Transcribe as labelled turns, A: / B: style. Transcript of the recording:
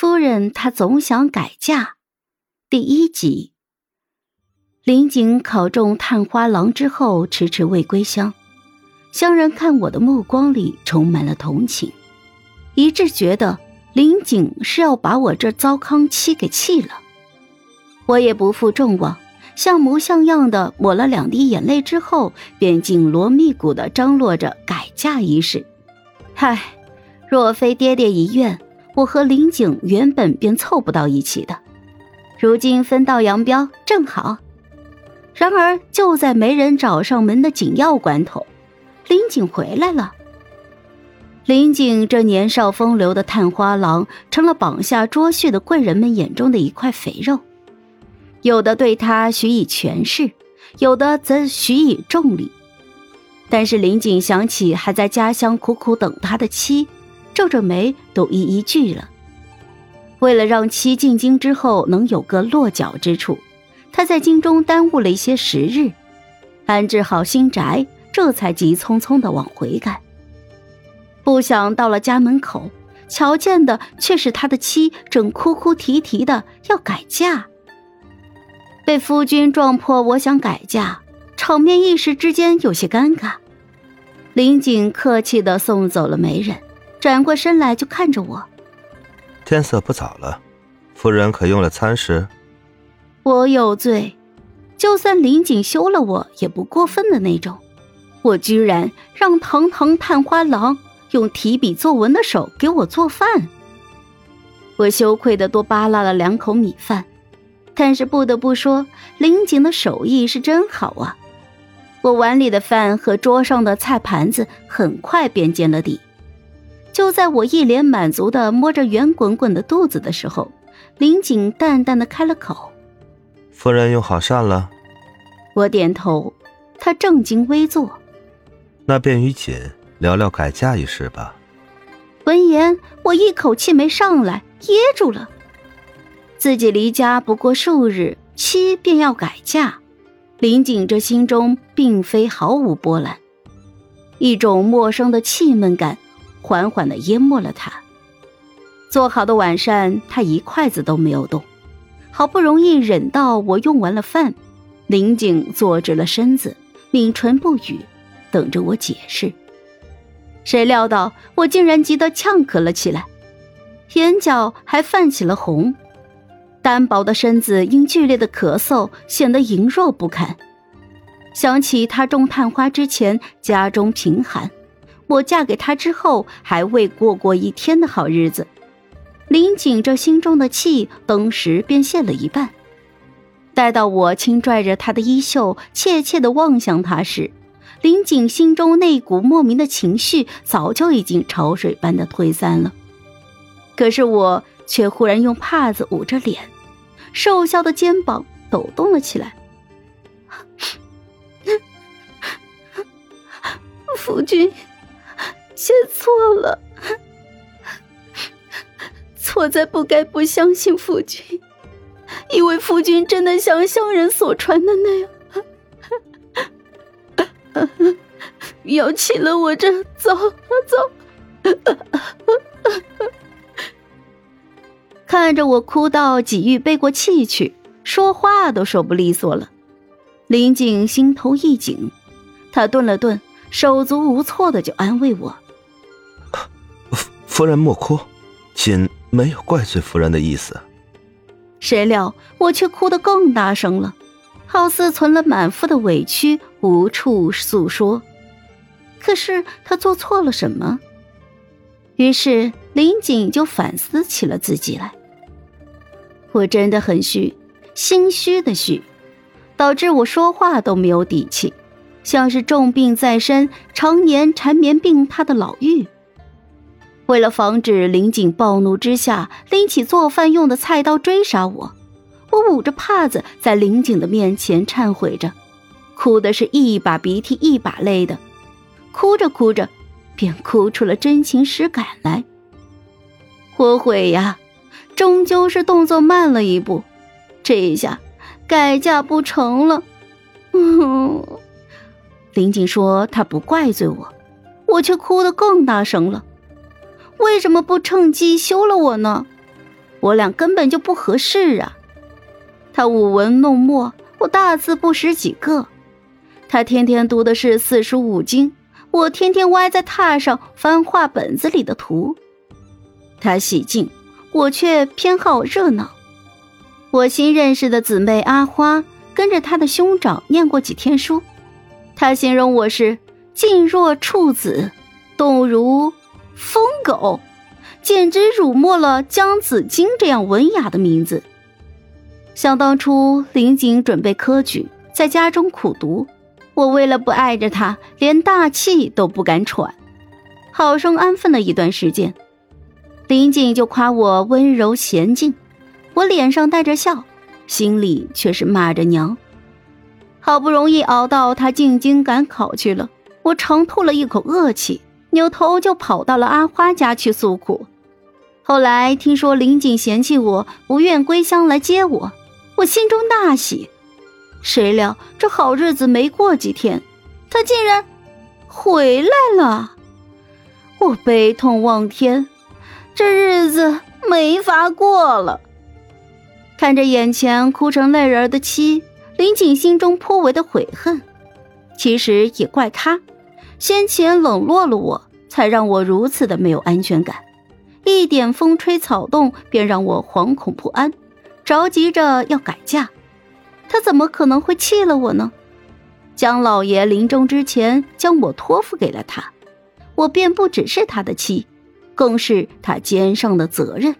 A: 夫人她总想改嫁。第一集，林景考中探花郎之后，迟迟未归乡。乡人看我的目光里充满了同情，一致觉得林景是要把我这糟糠妻给弃了。我也不负众望，像模像样的抹了两滴眼泪之后，便紧锣密鼓的张罗着改嫁一事。唉，若非爹爹遗愿。我和林景原本便凑不到一起的，如今分道扬镳正好。然而就在没人找上门的紧要关头，林景回来了。林景这年少风流的探花郎，成了绑下捉婿的贵人们眼中的一块肥肉，有的对他许以权势，有的则许以重礼。但是林景想起还在家乡苦苦等他的妻。皱着眉，都一一拒了。为了让妻进京之后能有个落脚之处，他在京中耽误了一些时日，安置好新宅，这才急匆匆的往回赶。不想到了家门口，瞧见的却是他的妻正哭哭啼啼的要改嫁。被夫君撞破，我想改嫁，场面一时之间有些尴尬。林景客气的送走了媒人。转过身来就看着我。
B: 天色不早了，夫人可用了餐食？
A: 我有罪，就算林景休了我也不过分的那种。我居然让堂堂探花郎用提笔作文的手给我做饭。我羞愧的多扒拉了两口米饭，但是不得不说，林景的手艺是真好啊！我碗里的饭和桌上的菜盘子很快便见了底。就在我一脸满足的摸着圆滚滚的肚子的时候，林锦淡淡的开了口：“
B: 夫人用好膳了。”
A: 我点头，他正襟危坐。
B: 那便与锦聊聊改嫁一事吧。
A: 闻言，我一口气没上来，噎住了。自己离家不过数日，妻便要改嫁，林景这心中并非毫无波澜，一种陌生的气闷感。缓缓的淹没了他。做好的晚膳，他一筷子都没有动。好不容易忍到我用完了饭，林景坐直了身子，抿唇不语，等着我解释。谁料到我竟然急得呛咳了起来，眼角还泛起了红，单薄的身子因剧烈的咳嗽显得羸弱不堪。想起他种探花之前，家中贫寒。我嫁给他之后，还未过过一天的好日子。林景这心中的气，当时便泄了一半。待到我轻拽着他的衣袖，怯怯的望向他时，林景心中那股莫名的情绪，早就已经潮水般的退散了。可是我却忽然用帕子捂着脸，瘦削的肩膀抖动了起来。夫君。写错了，错在不该不相信夫君，以为夫君真的像乡人所传的那样，要弃了我这糟糟。看着我哭到几欲背过气去，说话都说不利索了。林景心头一紧，他顿了顿，手足无措的就安慰我。
B: 夫人莫哭，锦没有怪罪夫人的意思。
A: 谁料我却哭得更大声了，好似存了满腹的委屈无处诉说。可是他做错了什么？于是林锦就反思起了自己来。我真的很虚，心虚的虚，导致我说话都没有底气，像是重病在身、常年缠绵病榻的老妪。为了防止林景暴怒之下拎起做饭用的菜刀追杀我，我捂着帕子在林景的面前忏悔着，哭的是一把鼻涕一把泪的，哭着哭着，便哭出了真情实感来。我悔呀，终究是动作慢了一步，这一下改嫁不成了。林景说他不怪罪我，我却哭得更大声了。为什么不趁机休了我呢？我俩根本就不合适啊。他舞文弄墨，我大字不识几个；他天天读的是四书五经，我天天歪在榻上翻画本子里的图。他喜静，我却偏好热闹。我新认识的姊妹阿花跟着他的兄长念过几天书，他形容我是静若处子，动如疯狗，简直辱没了江子京这样文雅的名字。想当初，林锦准备科举，在家中苦读，我为了不碍着他，连大气都不敢喘，好生安分了一段时间。林锦就夸我温柔娴静，我脸上带着笑，心里却是骂着娘。好不容易熬到他进京赶考去了，我长吐了一口恶气，扭头就跑到了阿花家去诉苦。后来听说林锦嫌弃我，不愿归乡来接我。我心中大喜，谁料这好日子没过几天，他竟然回来了。我悲痛望天，这日子没法过了。看着眼前哭成泪人的妻，林锦心中颇为的悔恨。其实也怪他，先前冷落了我，才让我如此的没有安全感。一点风吹草动，便让我惶恐不安。着急着要改嫁，他怎么可能会弃了我呢？江老爷临终之前将我托付给了他，我便不只是他的妻，更是他肩上的责任。